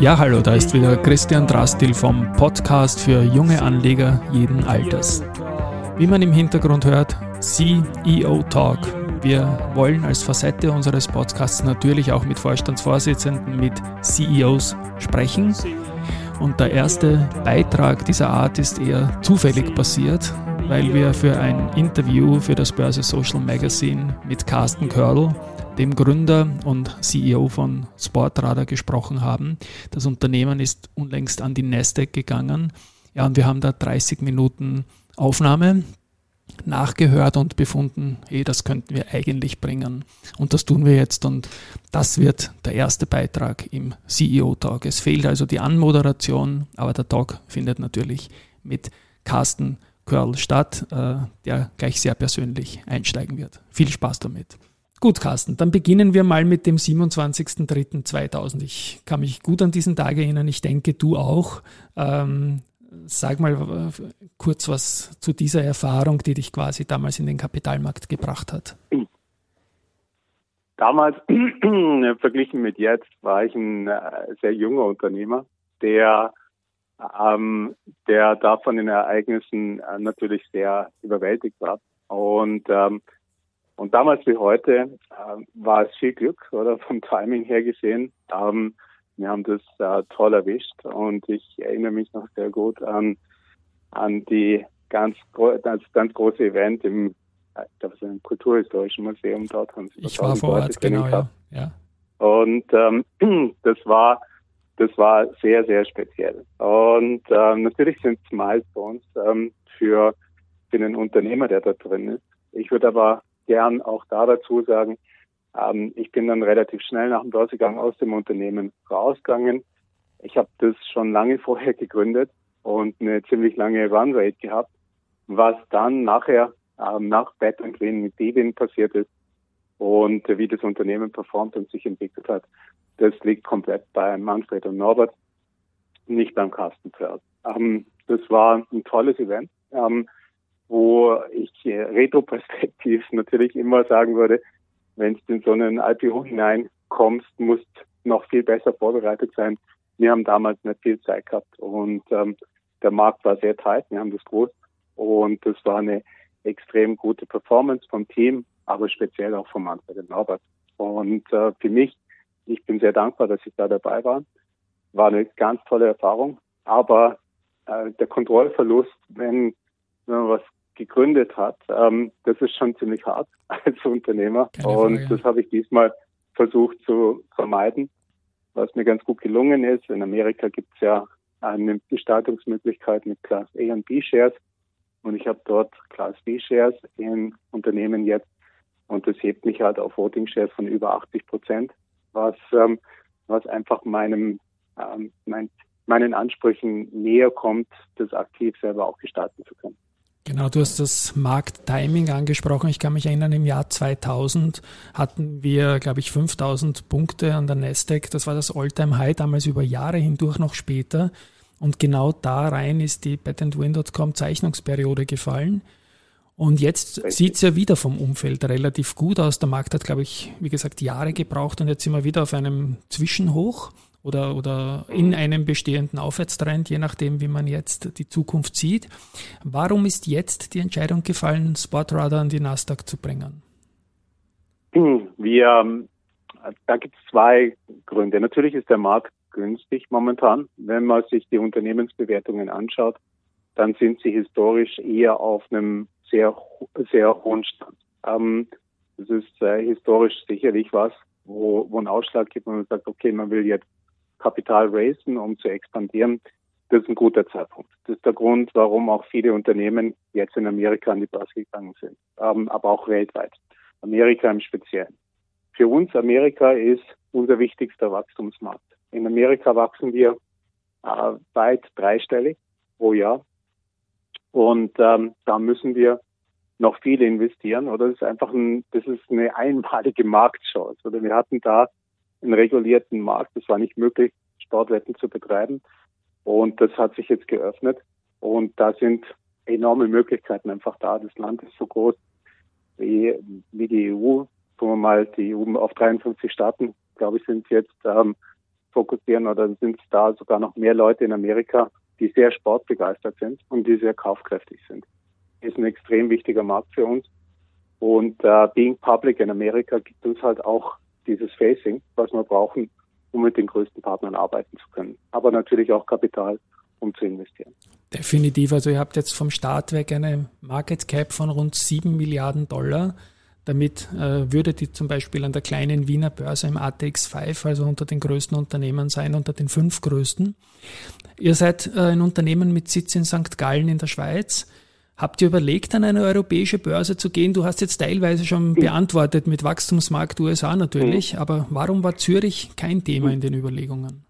Ja, hallo, da ist wieder Christian Drastil vom Podcast für junge Anleger jeden Alters. Wie man im Hintergrund hört, CEO Talk. Wir wollen als Facette unseres Podcasts natürlich auch mit Vorstandsvorsitzenden, mit CEOs sprechen. Und der erste Beitrag dieser Art ist eher zufällig passiert, weil wir für ein Interview für das Börse Social Magazine mit Carsten Körl dem Gründer und CEO von Sportradar gesprochen haben. Das Unternehmen ist unlängst an die Nasdaq gegangen. Ja, und wir haben da 30 Minuten Aufnahme nachgehört und befunden, hey, das könnten wir eigentlich bringen. Und das tun wir jetzt und das wird der erste Beitrag im CEO-Talk. Es fehlt also die Anmoderation, aber der Talk findet natürlich mit Carsten Körl statt, äh, der gleich sehr persönlich einsteigen wird. Viel Spaß damit. Gut, Carsten, dann beginnen wir mal mit dem 27.03.2000. Ich kann mich gut an diesen Tag erinnern, ich denke, du auch. Ähm, sag mal äh, kurz was zu dieser Erfahrung, die dich quasi damals in den Kapitalmarkt gebracht hat. Damals, verglichen mit jetzt, war ich ein äh, sehr junger Unternehmer, der, ähm, der da von den Ereignissen äh, natürlich sehr überwältigt war. Und ähm, und damals wie heute äh, war es viel Glück, oder vom Timing her gesehen. Ähm, wir haben das äh, toll erwischt und ich erinnere mich noch sehr gut an, an die ganz, das ganz große Event im, äh, ich glaube, im Kulturhistorischen Museum dort. Haben ich war vor Ort, genau, ja. ja. Und ähm, das war das war sehr, sehr speziell. Und ähm, natürlich sind es Milestones ähm, für, für den Unternehmer, der da drin ist. Ich würde aber gern auch da dazu sagen, ähm, ich bin dann relativ schnell nach dem Börsegang aus dem Unternehmen rausgegangen. Ich habe das schon lange vorher gegründet und eine ziemlich lange Runrate gehabt. Was dann nachher ähm, nach Bad and Green mit Devin passiert ist und äh, wie das Unternehmen performt und sich entwickelt hat, das liegt komplett bei Manfred und Norbert, nicht beim Carsten Pferd. Ähm, das war ein tolles Event. Ähm, wo ich retroperspektiv natürlich immer sagen würde, wenn du in so einen IPO hineinkommst, musst noch viel besser vorbereitet sein. Wir haben damals nicht viel Zeit gehabt und ähm, der Markt war sehr tight, wir haben das groß und das war eine extrem gute Performance vom Team, aber speziell auch vom Manfred Norbert. Und äh, für mich, ich bin sehr dankbar, dass ich da dabei war. War eine ganz tolle Erfahrung, aber äh, der Kontrollverlust, wenn, wenn man was gegründet hat, ähm, das ist schon ziemlich hart als Unternehmer. und das habe ich diesmal versucht zu vermeiden, was mir ganz gut gelungen ist. In Amerika gibt es ja eine Gestaltungsmöglichkeit mit Class A und B Shares. Und ich habe dort Class B Shares in Unternehmen jetzt. Und das hebt mich halt auf Voting Shares von über 80 Prozent, was, ähm, was einfach meinem, ähm, mein, meinen Ansprüchen näher kommt, das aktiv selber auch gestalten zu können. Genau, du hast das Markttiming angesprochen. Ich kann mich erinnern, im Jahr 2000 hatten wir, glaube ich, 5000 Punkte an der Nasdaq. Das war das All-Time-High, damals über Jahre hindurch noch später. Und genau da rein ist die patentwin.com Zeichnungsperiode gefallen. Und jetzt sieht es ja wieder vom Umfeld relativ gut aus. Der Markt hat, glaube ich, wie gesagt, Jahre gebraucht und jetzt sind wir wieder auf einem Zwischenhoch oder, oder in einem bestehenden Aufwärtstrend, je nachdem, wie man jetzt die Zukunft sieht. Warum ist jetzt die Entscheidung gefallen, Sportradar an die Nasdaq zu bringen? Wir, da gibt es zwei Gründe. Natürlich ist der Markt günstig momentan. Wenn man sich die Unternehmensbewertungen anschaut, dann sind sie historisch eher auf einem sehr, sehr hohen Stand. Ähm, das ist äh, historisch sicherlich was, wo, wo ein Ausschlag gibt, wo man sagt, okay, man will jetzt Kapital raisen, um zu expandieren, das ist ein guter Zeitpunkt. Das ist der Grund, warum auch viele Unternehmen jetzt in Amerika an die Börse gegangen sind, ähm, aber auch weltweit. Amerika im Speziellen. Für uns Amerika ist unser wichtigster Wachstumsmarkt. In Amerika wachsen wir äh, weit dreistellig pro Jahr. Und ähm, da müssen wir noch viel investieren. Oder das ist einfach ein, das ist eine einmalige Marktchance. Oder wir hatten da einen regulierten Markt. Es war nicht möglich, Sportwetten zu betreiben. Und das hat sich jetzt geöffnet. Und da sind enorme Möglichkeiten einfach da. Das Land ist so groß wie, wie die EU. Sagen wir mal, die EU auf 53 Staaten, glaube ich, sind jetzt, ähm, fokussieren oder sind da sogar noch mehr Leute in Amerika, die sehr sportbegeistert sind und die sehr kaufkräftig sind. Ist ein extrem wichtiger Markt für uns. Und äh, Being Public in Amerika gibt uns halt auch dieses Facing, was wir brauchen, um mit den größten Partnern arbeiten zu können. Aber natürlich auch Kapital, um zu investieren. Definitiv. Also ihr habt jetzt vom Start weg eine Market Cap von rund 7 Milliarden Dollar. Damit äh, würdet ihr zum Beispiel an der kleinen Wiener Börse im ATX 5, also unter den größten Unternehmen sein, unter den fünf größten. Ihr seid äh, ein Unternehmen mit Sitz in St. Gallen in der Schweiz. Habt ihr überlegt, an eine europäische Börse zu gehen? Du hast jetzt teilweise schon beantwortet mit Wachstumsmarkt USA natürlich, mhm. aber warum war Zürich kein Thema in den Überlegungen?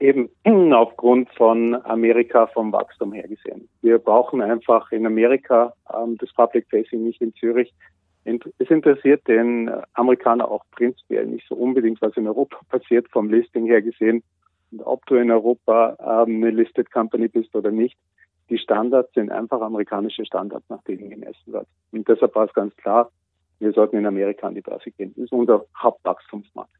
Eben aufgrund von Amerika vom Wachstum her gesehen. Wir brauchen einfach in Amerika ähm, das Public Facing nicht in Zürich. Es interessiert den Amerikaner auch prinzipiell nicht so unbedingt, was in Europa passiert, vom Listing her gesehen. Und ob du in Europa ähm, eine Listed Company bist oder nicht, die Standards sind einfach amerikanische Standards, nach denen gemessen wird. Und deshalb war es ganz klar, wir sollten in Amerika an die Börse gehen. Das ist unser Hauptwachstumsmarkt.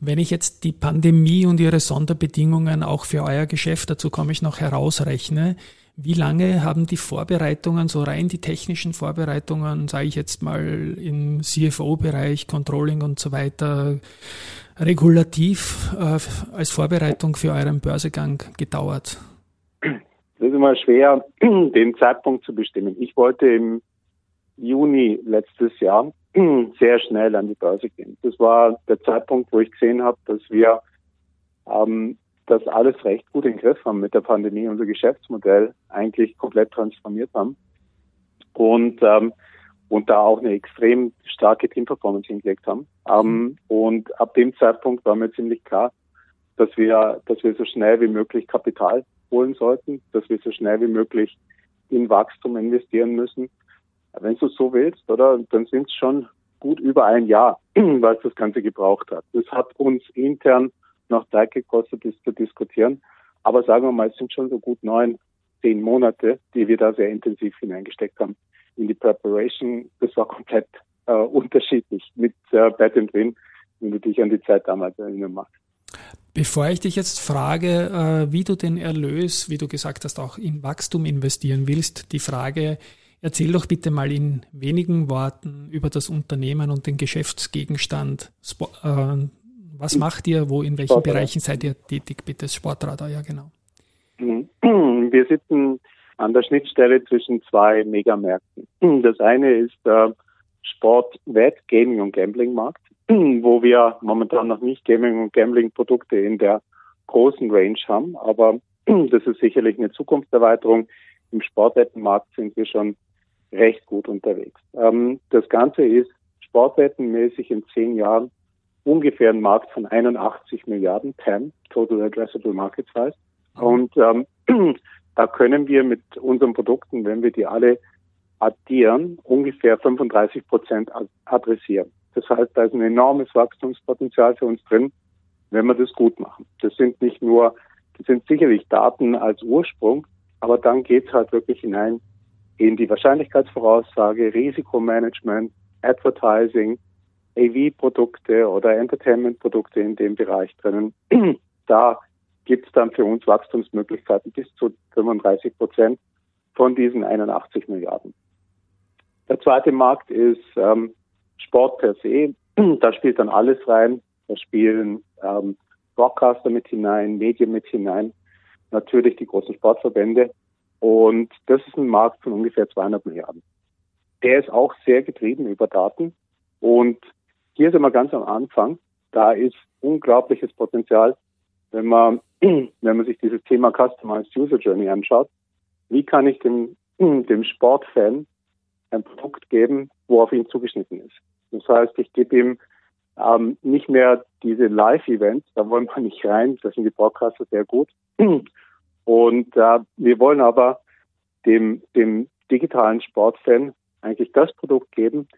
Wenn ich jetzt die Pandemie und ihre Sonderbedingungen auch für euer Geschäft, dazu komme ich noch herausrechne, wie lange haben die Vorbereitungen, so rein die technischen Vorbereitungen, sage ich jetzt mal im CFO-Bereich, Controlling und so weiter, regulativ äh, als Vorbereitung für euren Börsegang gedauert? Ist immer schwer, den Zeitpunkt zu bestimmen. Ich wollte im Juni letztes Jahr sehr schnell an die Börse gehen. Das war der Zeitpunkt, wo ich gesehen habe, dass wir ähm, das alles recht gut im Griff haben mit der Pandemie, unser Geschäftsmodell eigentlich komplett transformiert haben und ähm, und da auch eine extrem starke Teamperformance hingelegt haben. Ähm, und ab dem Zeitpunkt war mir ziemlich klar, dass wir, dass wir so schnell wie möglich Kapital holen sollten, dass wir so schnell wie möglich in Wachstum investieren müssen. Wenn du so willst, oder, dann sind es schon gut über ein Jahr, was das Ganze gebraucht hat. Das hat uns intern noch Zeit gekostet, das zu diskutieren. Aber sagen wir mal, es sind schon so gut neun, zehn Monate, die wir da sehr intensiv hineingesteckt haben in die Preparation. Das war komplett äh, unterschiedlich mit äh, Bad and Win, wenn du dich an die Zeit damals erinnern magst. Bevor ich dich jetzt frage, äh, wie du den Erlös, wie du gesagt hast, auch in Wachstum investieren willst, die Frage, erzähl doch bitte mal in wenigen Worten über das Unternehmen und den Geschäftsgegenstand. Äh, was macht ihr? Wo, in welchen Sportradar. Bereichen seid ihr tätig? Bitte, Sportradar, ja, genau. Mhm. Wir sitzen an der Schnittstelle zwischen zwei Megamärkten. Das eine ist der Sport, Wett, Gaming und Gambling Markt, wo wir momentan noch nicht Gaming und Gambling Produkte in der großen Range haben, aber das ist sicherlich eine Zukunftserweiterung. Im Sportwettenmarkt sind wir schon recht gut unterwegs. Ähm, das Ganze ist sportwettenmäßig in zehn Jahren ungefähr ein Markt von 81 Milliarden TAM, Total Addressable Market Size. Und ähm, da können wir mit unseren Produkten, wenn wir die alle addieren, ungefähr 35 Prozent adressieren. Das heißt, da ist ein enormes Wachstumspotenzial für uns drin, wenn wir das gut machen. Das sind nicht nur, das sind sicherlich Daten als Ursprung, aber dann geht es halt wirklich hinein in die Wahrscheinlichkeitsvoraussage, Risikomanagement, Advertising, AV-Produkte oder Entertainment-Produkte in dem Bereich drinnen. da gibt es dann für uns Wachstumsmöglichkeiten bis zu 35 Prozent von diesen 81 Milliarden. Der zweite Markt ist ähm, Sport per se. Da spielt dann alles rein. Da spielen ähm, Broadcaster mit hinein, Medien mit hinein, natürlich die großen Sportverbände. Und das ist ein Markt von ungefähr 200 Milliarden. Der ist auch sehr getrieben über Daten. Und hier sind wir ganz am Anfang. Da ist unglaubliches Potenzial, wenn man, wenn man sich dieses Thema Customized User Journey anschaut. Wie kann ich dem, dem Sportfan ein Produkt geben, wo auf ihn zugeschnitten ist? Das heißt, ich gebe ihm ähm, nicht mehr diese Live-Events, da wollen wir nicht rein, das sind die Broadcaster sehr gut. Und äh, wir wollen aber dem, dem digitalen Sportfan eigentlich das Produkt geben,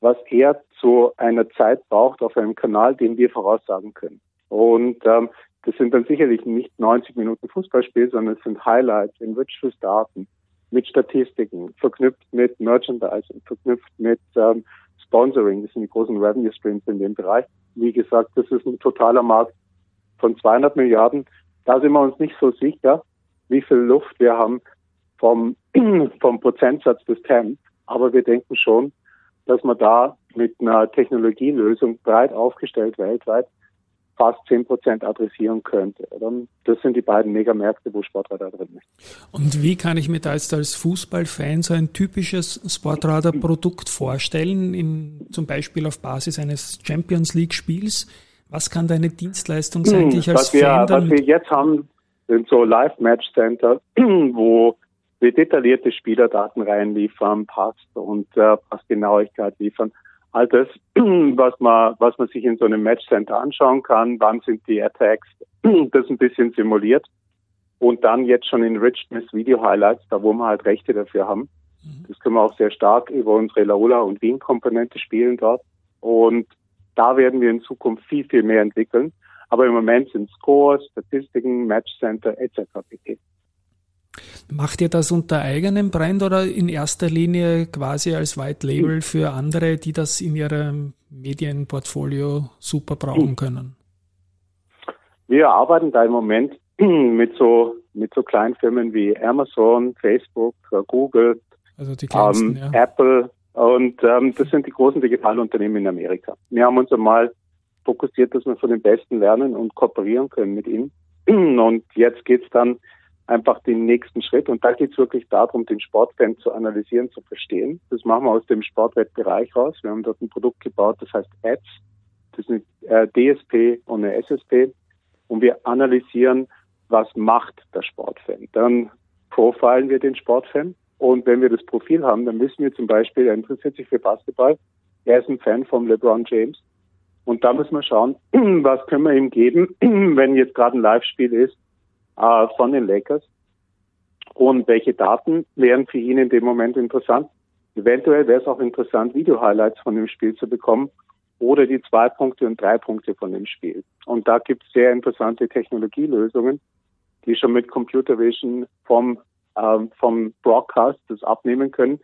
was er zu einer Zeit braucht auf einem Kanal, den wir voraussagen können. Und ähm, das sind dann sicherlich nicht 90 Minuten Fußballspiel, sondern es sind Highlights, enriched with Daten, mit Statistiken, verknüpft mit Merchandising, verknüpft mit ähm, Sponsoring. Das sind die großen Revenue Streams in dem Bereich. Wie gesagt, das ist ein totaler Markt von 200 Milliarden, da sind wir uns nicht so sicher, wie viel Luft wir haben vom, vom Prozentsatz des TAM. Aber wir denken schon, dass man da mit einer Technologielösung breit aufgestellt weltweit fast 10 Prozent adressieren könnte. Das sind die beiden Megamärkte, wo Sportradar drin ist. Und wie kann ich mir da jetzt als Fußballfan so ein typisches Sportradar-Produkt vorstellen, in, zum Beispiel auf Basis eines Champions League-Spiels? Was kann deine Dienstleistung sein, die ich als was wir, Fan dann... Was wir jetzt haben, sind so Live-Match-Center, wo wir detaillierte Spielerdaten reinliefern, Pass und äh, Passgenauigkeit liefern all das, was man, was man sich in so einem Matchcenter anschauen kann, wann sind die Attacks, das ein bisschen simuliert und dann jetzt schon enriched mit Video Highlights, da wo wir halt Rechte dafür haben. Mhm. Das können wir auch sehr stark über unsere Laola und Wien Komponente spielen dort und da werden wir in Zukunft viel, viel mehr entwickeln. Aber im Moment sind Scores, Statistiken, Matchcenter etc. pp. Macht ihr das unter eigenem Brand oder in erster Linie quasi als White Label für andere, die das in ihrem Medienportfolio super brauchen können? Wir arbeiten da im Moment mit so mit so kleinen Firmen wie Amazon, Facebook, Google, also ähm, ja. Apple und ähm, das sind die großen Digitalunternehmen in Amerika. Wir haben uns einmal fokussiert, dass wir von den Besten lernen und kooperieren können mit ihnen. Und jetzt geht's dann einfach den nächsten Schritt. Und da geht es wirklich darum, den Sportfan zu analysieren, zu verstehen. Das machen wir aus dem Sportwettbereich raus. Wir haben dort ein Produkt gebaut, das heißt Ads. Das ist eine äh, DSP und eine SSP. Und wir analysieren, was macht der Sportfan. Dann profilen wir den Sportfan. Und wenn wir das Profil haben, dann wissen wir zum Beispiel, er interessiert sich für Basketball. Er ist ein Fan von LeBron James. Und da müssen wir schauen, was können wir ihm geben, wenn jetzt gerade ein Live-Spiel ist äh, von den Lakers. Und welche Daten wären für ihn in dem Moment interessant? Eventuell wäre es auch interessant, Video-Highlights von dem Spiel zu bekommen oder die zwei Punkte und drei Punkte von dem Spiel. Und da gibt es sehr interessante Technologielösungen, die schon mit Computer Vision vom, ähm, vom Broadcast das abnehmen können,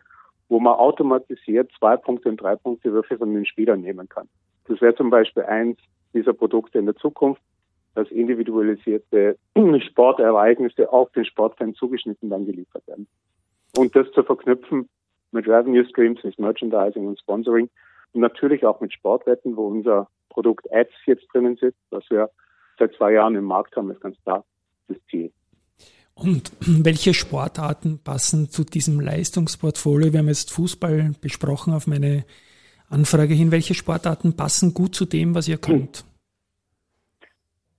wo man automatisiert zwei Punkte und drei Punkte Würfe von den Spielern nehmen kann. Das wäre zum Beispiel eins dieser Produkte in der Zukunft dass individualisierte Sportereignisse auf den Sportfan zugeschnitten dann geliefert werden. Und das zu verknüpfen mit Revenue Streams, mit Merchandising und Sponsoring und natürlich auch mit Sportwetten, wo unser Produkt Ads jetzt drinnen sitzt, was wir seit zwei Jahren im Markt haben, ist ganz klar das Ziel. Und welche Sportarten passen zu diesem Leistungsportfolio? Wir haben jetzt Fußball besprochen auf meine Anfrage hin. Welche Sportarten passen gut zu dem, was ihr könnt?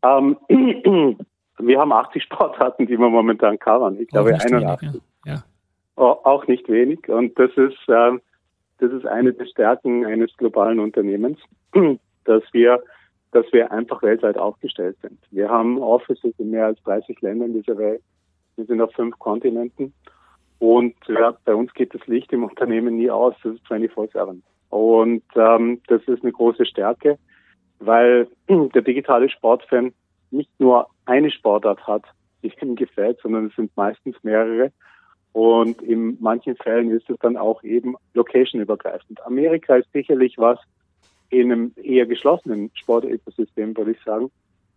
Ähm, wir haben 80 Sportarten, die wir momentan covern. Ich glaube 81. Wenig, ja. ja. Auch nicht wenig. Und das ist, äh, das ist eine der Stärken eines globalen Unternehmens, dass wir, dass wir einfach weltweit aufgestellt sind. Wir haben Offices in mehr als 30 Ländern dieser Welt. Wir sind auf fünf Kontinenten. Und ja, bei uns geht das Licht im Unternehmen nie aus. Das ist 24-7. Und ähm, das ist eine große Stärke weil der digitale Sportfan nicht nur eine Sportart hat, die ihm gefällt, sondern es sind meistens mehrere. Und in manchen Fällen ist es dann auch eben location-übergreifend. Amerika ist sicherlich was in einem eher geschlossenen Sportökosystem, würde ich sagen.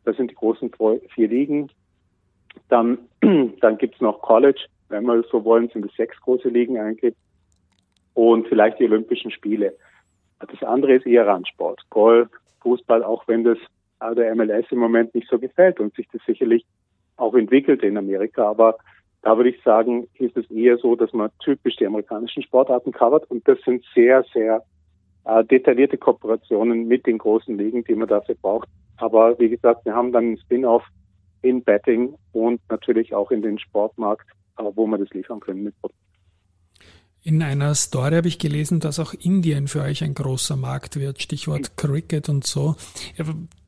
Das sind die großen vier Ligen. Dann, dann gibt's noch College, wenn wir so wollen, sind es sechs große Ligen eigentlich. Und vielleicht die Olympischen Spiele. Das andere ist eher Randsport. Golf, Fußball, auch wenn das der MLS im Moment nicht so gefällt und sich das sicherlich auch entwickelt in Amerika. Aber da würde ich sagen, ist es eher so, dass man typisch die amerikanischen Sportarten covert und das sind sehr, sehr äh, detaillierte Kooperationen mit den großen Ligen, die man dafür braucht. Aber wie gesagt, wir haben dann einen Spin-off in Betting und natürlich auch in den Sportmarkt, äh, wo wir das liefern können mit Produkten. In einer Story habe ich gelesen, dass auch Indien für euch ein großer Markt wird, Stichwort Cricket und so.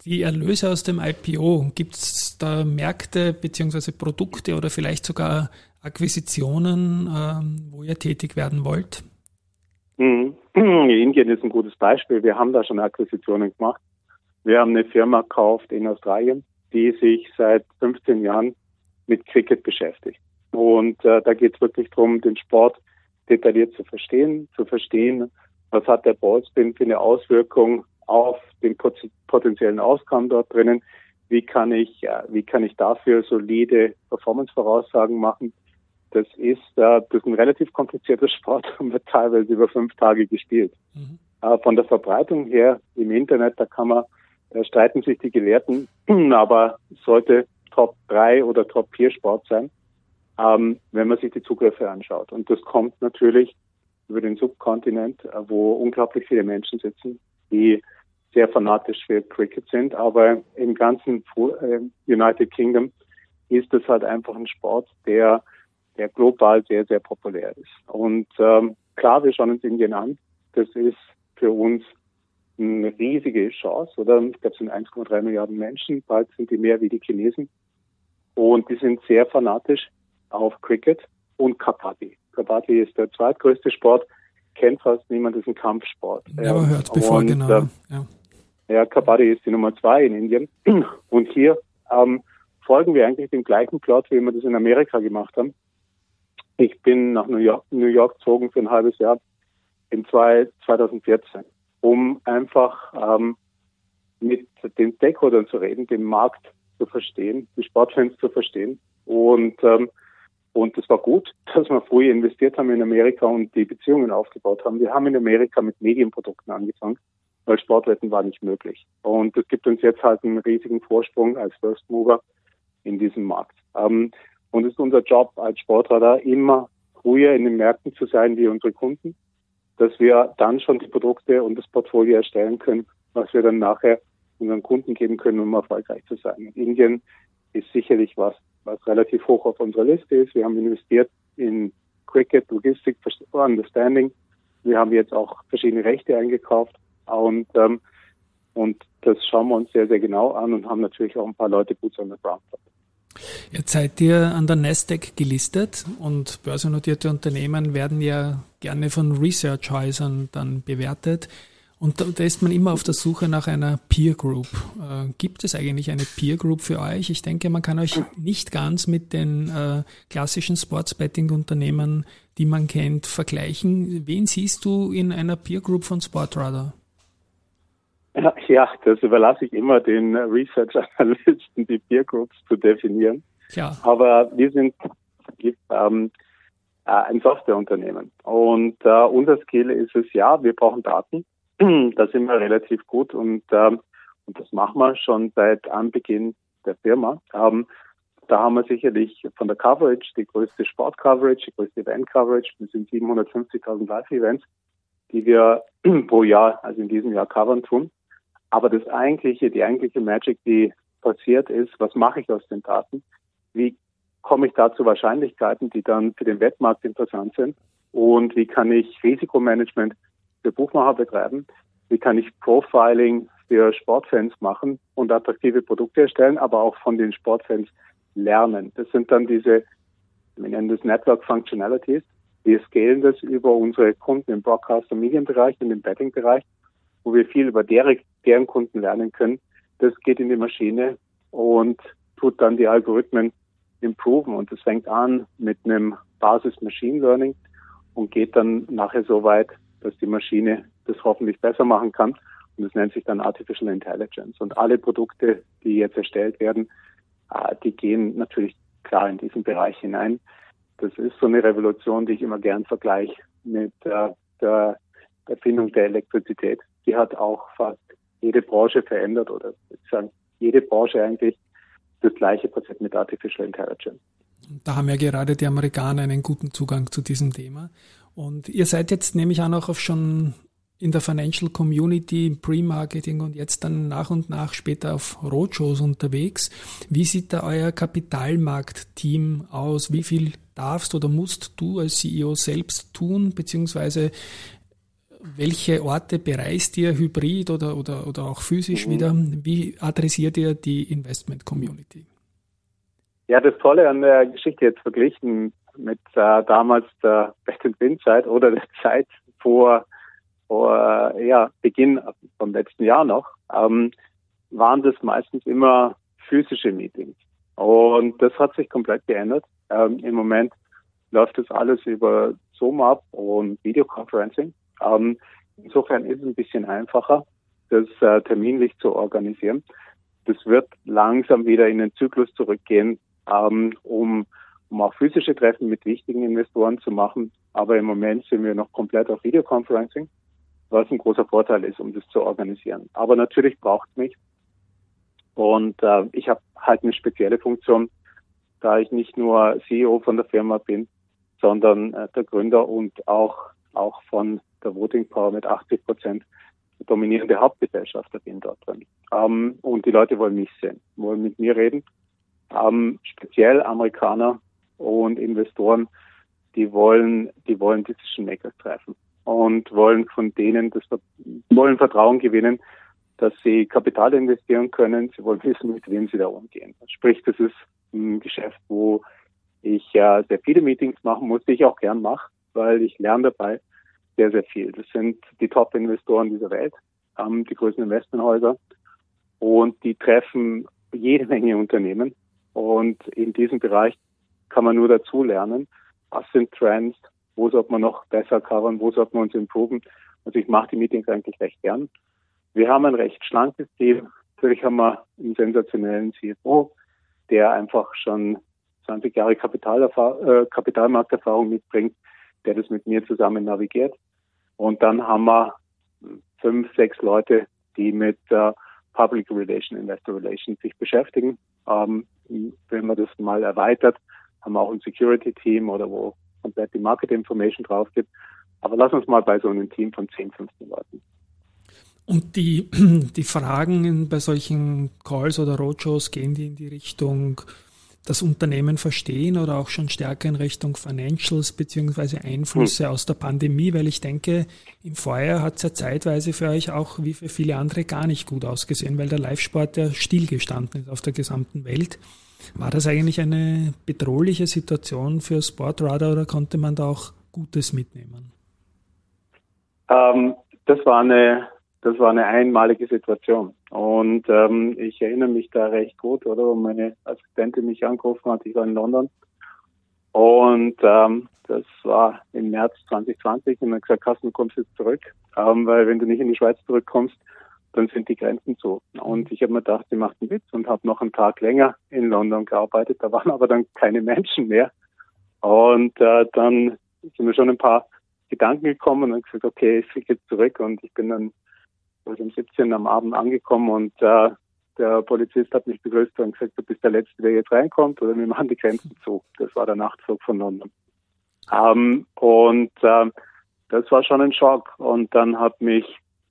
Die Erlöse aus dem IPO, gibt es da Märkte beziehungsweise Produkte oder vielleicht sogar Akquisitionen, ähm, wo ihr tätig werden wollt? Mhm. Indien ist ein gutes Beispiel. Wir haben da schon Akquisitionen gemacht. Wir haben eine Firma gekauft in Australien, die sich seit 15 Jahren mit Cricket beschäftigt. Und äh, da geht es wirklich darum, den Sport detailliert zu verstehen, zu verstehen, was hat der Ballspin für eine Auswirkung auf den potenziellen Auskommen dort drinnen, wie kann ich, äh, wie kann ich dafür solide Performance-Voraussagen machen. Das ist, äh, das ist ein relativ komplizierter Sport und wird teilweise über fünf Tage gespielt. Mhm. Äh, von der Verbreitung her im Internet, da kann man, da streiten sich die Gelehrten, aber sollte Top 3 oder Top 4 Sport sein, ähm, wenn man sich die Zugriffe anschaut. Und das kommt natürlich über den Subkontinent, wo unglaublich viele Menschen sitzen, die sehr fanatisch für Cricket sind, aber im ganzen äh, United Kingdom ist es halt einfach ein Sport, der, der global sehr, sehr populär ist. Und ähm, klar, wir schauen uns Indien an. Das ist für uns eine riesige Chance, oder? Ich glaube, es sind 1,3 Milliarden Menschen, bald sind die mehr wie die Chinesen. Und die sind sehr fanatisch auf Cricket und Kabaddi. Kabaddi ist der zweitgrößte Sport, kennt fast niemand, ist ein Kampfsport. Ja, aber hört bevor, und, genau. Äh, ja. Ja, Kabaddi ist die Nummer zwei in Indien. Und hier ähm, folgen wir eigentlich dem gleichen Plot, wie wir das in Amerika gemacht haben. Ich bin nach New York, New York gezogen für ein halbes Jahr im 2014, um einfach ähm, mit den Stakeholdern zu reden, den Markt zu verstehen, die Sportfans zu verstehen. Und ähm, und es war gut, dass wir früh investiert haben in Amerika und die Beziehungen aufgebaut haben. Wir haben in Amerika mit Medienprodukten angefangen weil Sportwetten war nicht möglich. Und das gibt uns jetzt halt einen riesigen Vorsprung als First Mover in diesem Markt. Ähm, und es ist unser Job als Sportradar immer früher in den Märkten zu sein wie unsere Kunden, dass wir dann schon die Produkte und das Portfolio erstellen können, was wir dann nachher unseren Kunden geben können, um erfolgreich zu sein. Indien ist sicherlich was, was relativ hoch auf unserer Liste ist. Wir haben investiert in Cricket, Logistik, Understanding. Wir haben jetzt auch verschiedene Rechte eingekauft und, ähm, und das schauen wir uns sehr, sehr genau an und haben natürlich auch ein paar Leute gut on the ground. Jetzt seid ihr an der Nasdaq gelistet und börsennotierte Unternehmen werden ja gerne von Researchhäusern dann bewertet. Und da, da, ist man immer auf der Suche nach einer Peer Group. Äh, gibt es eigentlich eine Peer Group für euch? Ich denke, man kann euch nicht ganz mit den äh, klassischen Sportsbetting-Unternehmen, die man kennt, vergleichen. Wen siehst du in einer Peer Group von Sportradar? Ja, das überlasse ich immer den Research-Analysten, die Peer Groups zu definieren. Ja. Aber wir sind ähm, äh, ein Softwareunternehmen. Und äh, unser Skill ist es, ja, wir brauchen Daten. da sind wir relativ gut und, ähm, und das machen wir schon seit Anbeginn der Firma. Ähm, da haben wir sicherlich von der Coverage die größte Sport-Coverage, die größte Event-Coverage. Das sind 750.000 Live-Events, die wir pro Jahr, also in diesem Jahr covern tun. Aber das eigentliche, die eigentliche Magic, die passiert ist, was mache ich aus den Daten? Wie komme ich da zu Wahrscheinlichkeiten, die dann für den Wettmarkt interessant sind? Und wie kann ich Risikomanagement für Buchmacher betreiben? Wie kann ich Profiling für Sportfans machen und attraktive Produkte erstellen, aber auch von den Sportfans lernen? Das sind dann diese, wir nennen das Network Functionalities. Wir scalen das über unsere Kunden im Broadcast- und Medienbereich, in dem Betting-Bereich wo wir viel über deren, deren Kunden lernen können. Das geht in die Maschine und tut dann die Algorithmen improven. Und das fängt an mit einem Basis Machine Learning und geht dann nachher so weit, dass die Maschine das hoffentlich besser machen kann. Und das nennt sich dann Artificial Intelligence. Und alle Produkte, die jetzt erstellt werden, äh, die gehen natürlich klar in diesen Bereich hinein. Das ist so eine Revolution, die ich immer gern vergleiche mit äh, der Erfindung der Elektrizität die hat auch fast jede Branche verändert oder sagen jede Branche eigentlich das gleiche passiert mit Artificial Intelligence. Da haben ja gerade die Amerikaner einen guten Zugang zu diesem Thema. Und ihr seid jetzt nämlich auch noch auf schon in der Financial Community, Pre-Marketing und jetzt dann nach und nach später auf Roadshows unterwegs. Wie sieht da euer Kapitalmarkt-Team aus? Wie viel darfst oder musst du als CEO selbst tun? Beziehungsweise welche Orte bereist ihr hybrid oder, oder, oder auch physisch mhm. wieder? Wie adressiert ihr die Investment Community? Ja, das Tolle an der Geschichte jetzt verglichen mit äh, damals der Bet and Win Zeit oder der Zeit vor, vor äh, ja, Beginn vom letzten Jahr noch, ähm, waren das meistens immer physische Meetings. Und das hat sich komplett geändert. Ähm, Im Moment läuft das alles über Zoom ab und Videoconferencing. Ähm, insofern ist es ein bisschen einfacher, das äh, terminlich zu organisieren. das wird langsam wieder in den Zyklus zurückgehen, ähm, um, um auch physische Treffen mit wichtigen Investoren zu machen. Aber im Moment sind wir noch komplett auf Videoconferencing, was ein großer Vorteil ist, um das zu organisieren. Aber natürlich braucht es mich. Und äh, ich habe halt eine spezielle Funktion, da ich nicht nur CEO von der Firma bin, sondern äh, der Gründer und auch, auch von der Voting Power mit 80 Prozent dominierende Hauptgesellschafter bin dort drin. Ähm, und die Leute wollen mich sehen, wollen mit mir reden. Ähm, speziell Amerikaner und Investoren, die wollen, die wollen Decision Makers treffen und wollen von denen das, wollen Vertrauen gewinnen, dass sie Kapital investieren können. Sie wollen wissen, mit wem sie da umgehen. Sprich, das ist ein Geschäft, wo ich ja sehr viele Meetings machen muss, die ich auch gern mache, weil ich lerne dabei sehr, sehr viel. Das sind die Top-Investoren dieser Welt, ähm, die größten Investmenthäuser und die treffen jede Menge Unternehmen. Und in diesem Bereich kann man nur dazu lernen, was sind Trends, wo sollte man noch besser covern, wo sollte man uns improven. Also ich mache die Meetings eigentlich recht gern. Wir haben ein recht schlankes Team. Natürlich haben wir einen sensationellen CFO, der einfach schon 20 Jahre äh, Kapitalmarkterfahrung mitbringt, der das mit mir zusammen navigiert. Und dann haben wir fünf, sechs Leute, die mit äh, Public Relation, Investor Relations sich beschäftigen. Ähm, wenn man das mal erweitert, haben wir auch ein Security Team oder wo komplett die Market Information drauf gibt. Aber lass uns mal bei so einem Team von 10, 15 Leuten. Und die, die Fragen bei solchen Calls oder Roadshows gehen die in die Richtung, das Unternehmen verstehen oder auch schon stärker in Richtung Financials beziehungsweise Einflüsse hm. aus der Pandemie, weil ich denke, im Vorjahr hat es ja zeitweise für euch auch wie für viele andere gar nicht gut ausgesehen, weil der Live-Sport ja stillgestanden ist auf der gesamten Welt. War das eigentlich eine bedrohliche Situation für Sportradar oder konnte man da auch Gutes mitnehmen? Ähm, das war eine das war eine einmalige Situation. Und ähm, ich erinnere mich da recht gut, oder? Wo meine Assistentin mich angerufen hat, ich war in London. Und ähm, das war im März 2020 und dann gesagt, Carsten, du kommst jetzt zurück, ähm, weil wenn du nicht in die Schweiz zurückkommst, dann sind die Grenzen zu. Und ich habe mir gedacht, sie macht einen Witz und habe noch einen Tag länger in London gearbeitet. Da waren aber dann keine Menschen mehr. Und äh, dann sind mir schon ein paar Gedanken gekommen und gesagt, okay, ich fliege jetzt zurück und ich bin dann also um 17 am Abend angekommen und äh, der Polizist hat mich begrüßt und gesagt, du bist der Letzte, der jetzt reinkommt oder wir machen die Grenzen zu. Das war der Nachtflug von London. Ähm, und äh, das war schon ein Schock. Und dann hat mich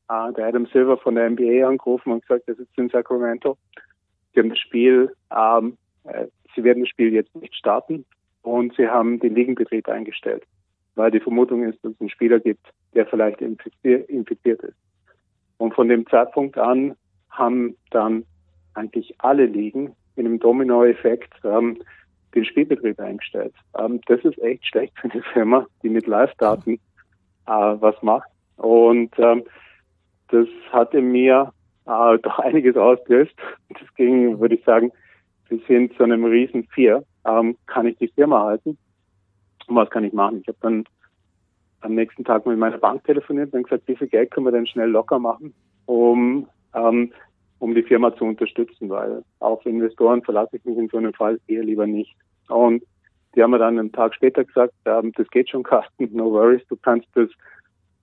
äh, der Adam Silver von der NBA angerufen und gesagt, er sitzt in Sacramento. Sie haben das Spiel, ähm, äh, sie werden das Spiel jetzt nicht starten und sie haben den Ligenbetrieb eingestellt, weil die Vermutung ist, dass es einen Spieler gibt, der vielleicht infiziert ist. Und von dem Zeitpunkt an haben dann eigentlich alle Ligen in einem Dominoeffekt ähm, den Spielbetrieb eingestellt. Ähm, das ist echt schlecht für eine Firma, die mit Live-Daten äh, was macht. Und ähm, das hat in mir äh, doch einiges ausgelöst. Das ging, würde ich sagen, bis hin zu einem riesen Vier. Ähm, kann ich die Firma halten? Und was kann ich machen? Ich habe dann am nächsten Tag mit meiner Bank telefoniert und gesagt, wie viel Geld können wir denn schnell locker machen, um, ähm, um die Firma zu unterstützen, weil auf Investoren verlasse ich mich in so einem Fall eher lieber nicht. Und die haben mir dann einen Tag später gesagt, ähm, das geht schon, Carsten, no worries, du kannst das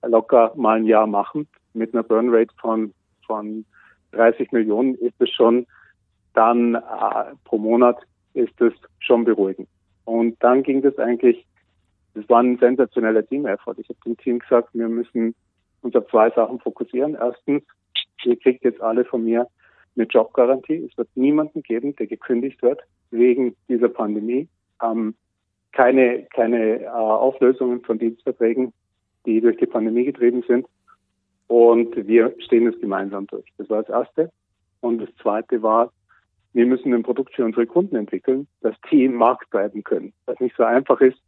locker mal ein Jahr machen. Mit einer Burnrate von, von 30 Millionen ist es schon dann äh, pro Monat ist es schon beruhigend. Und dann ging das eigentlich das war ein sensationeller Team-Effort. Ich habe dem Team gesagt, wir müssen uns auf zwei Sachen fokussieren. Erstens, ihr kriegt jetzt alle von mir eine Jobgarantie. Es wird niemanden geben, der gekündigt wird wegen dieser Pandemie. Ähm, keine keine äh, Auflösungen von Dienstverträgen, die durch die Pandemie getrieben sind. Und wir stehen es gemeinsam durch. Das war das Erste. Und das Zweite war, wir müssen ein Produkt für unsere Kunden entwickeln, dass die im Markt bleiben können. Was nicht so einfach ist,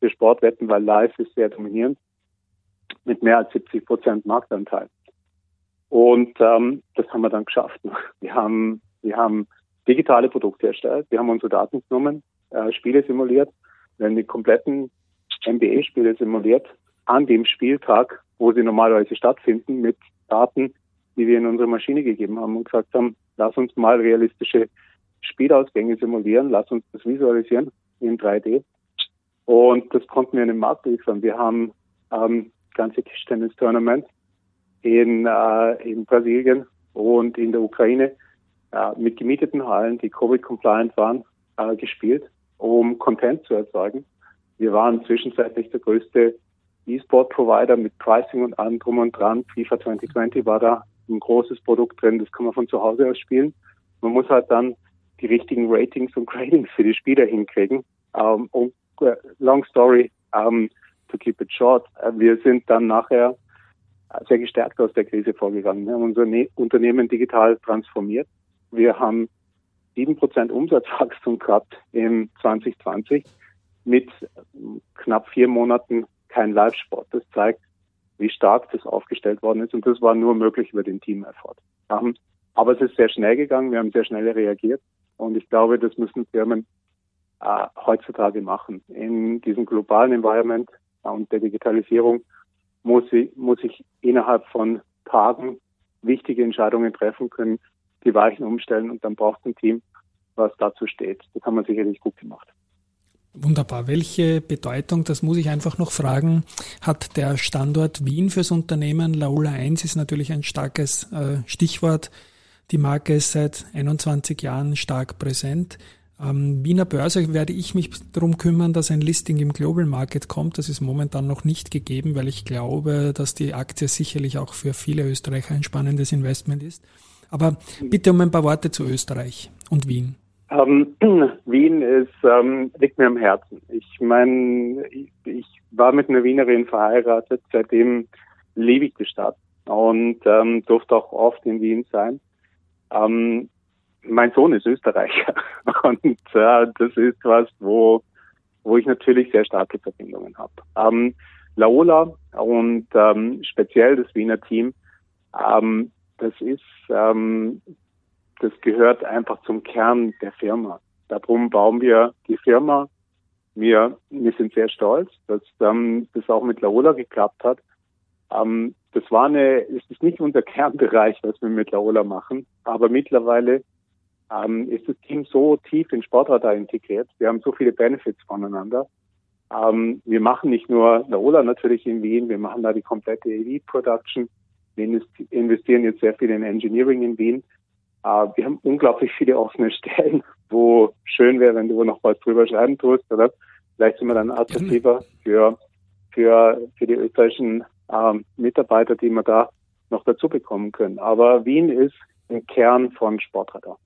für Sportwetten, weil live ist sehr dominierend mit mehr als 70 Prozent Marktanteil. Und ähm, das haben wir dann geschafft. Wir haben, wir haben digitale Produkte erstellt, wir haben unsere Daten genommen, äh, Spiele simuliert, wir haben die kompletten NBA-Spiele simuliert an dem Spieltag, wo sie normalerweise stattfinden, mit Daten die wir in unsere Maschine gegeben haben und gesagt haben, lass uns mal realistische Spielausgänge simulieren, lass uns das visualisieren in 3D. Und das konnten wir in den Markt liefern. Wir haben ähm, ganze Tischtennis-Tournament in, äh, in Brasilien und in der Ukraine äh, mit gemieteten Hallen, die Covid-compliant waren, äh, gespielt, um Content zu erzeugen. Wir waren zwischenzeitlich der größte E-Sport-Provider mit Pricing und allem drum und dran. FIFA 2020 war da ein großes Produkt drin, das kann man von zu Hause aus spielen. Man muss halt dann die richtigen Ratings und Gradings für die Spieler hinkriegen. Um, und uh, long story um, to keep it short, uh, wir sind dann nachher sehr gestärkt aus der Krise vorgegangen. Wir haben unser ne Unternehmen digital transformiert. Wir haben sieben Prozent Umsatzwachstum gehabt im 2020 mit knapp vier Monaten kein Live-Sport. Das zeigt, wie stark das aufgestellt worden ist. Und das war nur möglich über den Team-Effort. Aber es ist sehr schnell gegangen. Wir haben sehr schnell reagiert. Und ich glaube, das müssen Firmen äh, heutzutage machen. In diesem globalen Environment und der Digitalisierung muss, ich, muss ich innerhalb von Tagen wichtige Entscheidungen treffen können, die Weichen umstellen und dann braucht ein Team, was dazu steht. Das haben wir sicherlich gut gemacht. Wunderbar. Welche Bedeutung, das muss ich einfach noch fragen, hat der Standort Wien fürs Unternehmen? Laola 1 ist natürlich ein starkes äh, Stichwort. Die Marke ist seit 21 Jahren stark präsent. Ähm, Wiener Börse werde ich mich darum kümmern, dass ein Listing im Global Market kommt. Das ist momentan noch nicht gegeben, weil ich glaube, dass die Aktie sicherlich auch für viele Österreicher ein spannendes Investment ist. Aber bitte um ein paar Worte zu Österreich und Wien. Ähm, Wien ist, ähm, liegt mir am Herzen. Ich meine, ich, ich, war mit einer Wienerin verheiratet, seitdem lebe ich die Stadt und ähm, durfte auch oft in Wien sein. Ähm, mein Sohn ist Österreicher und äh, das ist was, wo, wo ich natürlich sehr starke Verbindungen habe. Ähm, Laola und ähm, speziell das Wiener Team, ähm, das ist ähm, das gehört einfach zum Kern der Firma. Darum bauen wir die Firma. Wir, wir sind sehr stolz, dass ähm, das auch mit Laola geklappt hat. Ähm, das war eine, es ist nicht unser Kernbereich, was wir mit Laola machen, aber mittlerweile ähm, ist das Team so tief in Sportradar integriert. Wir haben so viele Benefits voneinander. Ähm, wir machen nicht nur Laola natürlich in Wien, wir machen da die komplette EV-Production. Wir investieren jetzt sehr viel in Engineering in Wien. Uh, wir haben unglaublich viele offene Stellen, wo schön wäre, wenn du noch was drüber schreiben tust, oder? Vielleicht sind wir dann attraktiver für, für, für die österreichischen ähm, Mitarbeiter, die wir da noch dazu bekommen können. Aber Wien ist ein Kern von Sportradar.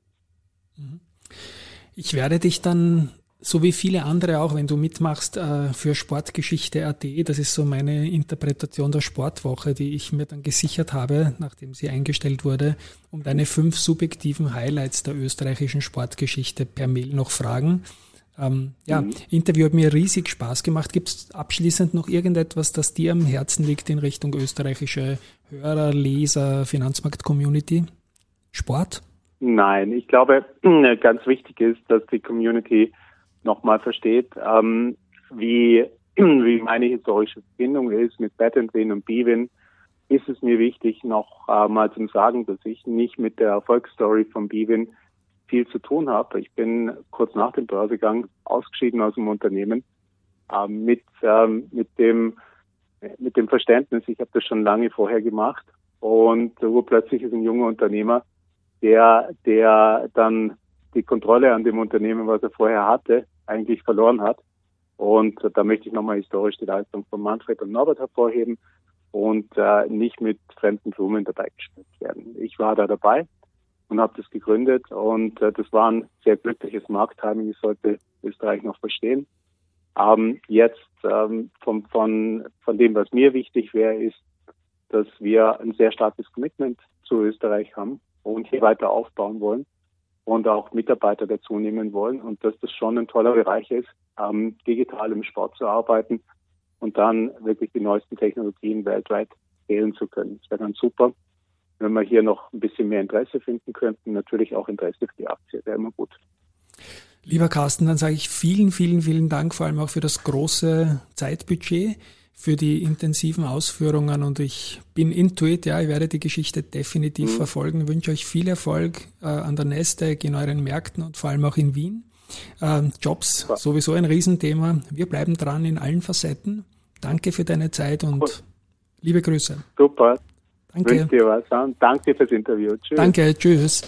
Ich werde dich dann so wie viele andere auch, wenn du mitmachst äh, für Sportgeschichte.at, das ist so meine Interpretation der Sportwoche, die ich mir dann gesichert habe, nachdem sie eingestellt wurde, um deine fünf subjektiven Highlights der österreichischen Sportgeschichte per Mail noch fragen. Ähm, ja, mhm. Interview hat mir riesig Spaß gemacht. Gibt es abschließend noch irgendetwas, das dir am Herzen liegt in Richtung österreichische Hörer, Leser, Finanzmarkt-Community? Sport? Nein, ich glaube, ganz wichtig ist, dass die Community nochmal versteht, ähm, wie, wie meine historische Verbindung ist mit Battenwin und Bivin, ist es mir wichtig, noch äh, mal zu sagen, dass ich nicht mit der Erfolgsstory von Bivin viel zu tun habe. Ich bin kurz nach dem Börsegang ausgeschieden aus dem Unternehmen äh, mit, ähm, mit, dem, mit dem Verständnis, ich habe das schon lange vorher gemacht und urplötzlich ist ein junger Unternehmer, der, der dann die Kontrolle an dem Unternehmen, was er vorher hatte, eigentlich verloren hat. Und da möchte ich nochmal historisch die Leistung von Manfred und Norbert hervorheben und äh, nicht mit fremden Blumen dabei gespielt werden. Ich war da dabei und habe das gegründet und äh, das war ein sehr glückliches Markttiming, das sollte Österreich noch verstehen. Ähm, jetzt ähm, von, von, von dem, was mir wichtig wäre, ist, dass wir ein sehr starkes Commitment zu Österreich haben und hier weiter aufbauen wollen und auch Mitarbeiter dazu nehmen wollen und dass das schon ein toller Bereich ist, ähm, digital im Sport zu arbeiten und dann wirklich die neuesten Technologien weltweit wählen zu können. Das wäre ganz super, wenn wir hier noch ein bisschen mehr Interesse finden könnten. Natürlich auch Interesse für die Aktie, wäre immer gut. Lieber Carsten, dann sage ich vielen, vielen, vielen Dank, vor allem auch für das große Zeitbudget für die intensiven Ausführungen und ich bin intuit, ja, ich werde die Geschichte definitiv mhm. verfolgen, wünsche euch viel Erfolg äh, an der Nestec in euren Märkten und vor allem auch in Wien. Ähm, Jobs, ja. sowieso ein Riesenthema. Wir bleiben dran in allen Facetten. Danke für deine Zeit und cool. liebe Grüße. Super. Danke. Wünsche dir was. Danke fürs Interview. Tschüss. Danke, tschüss.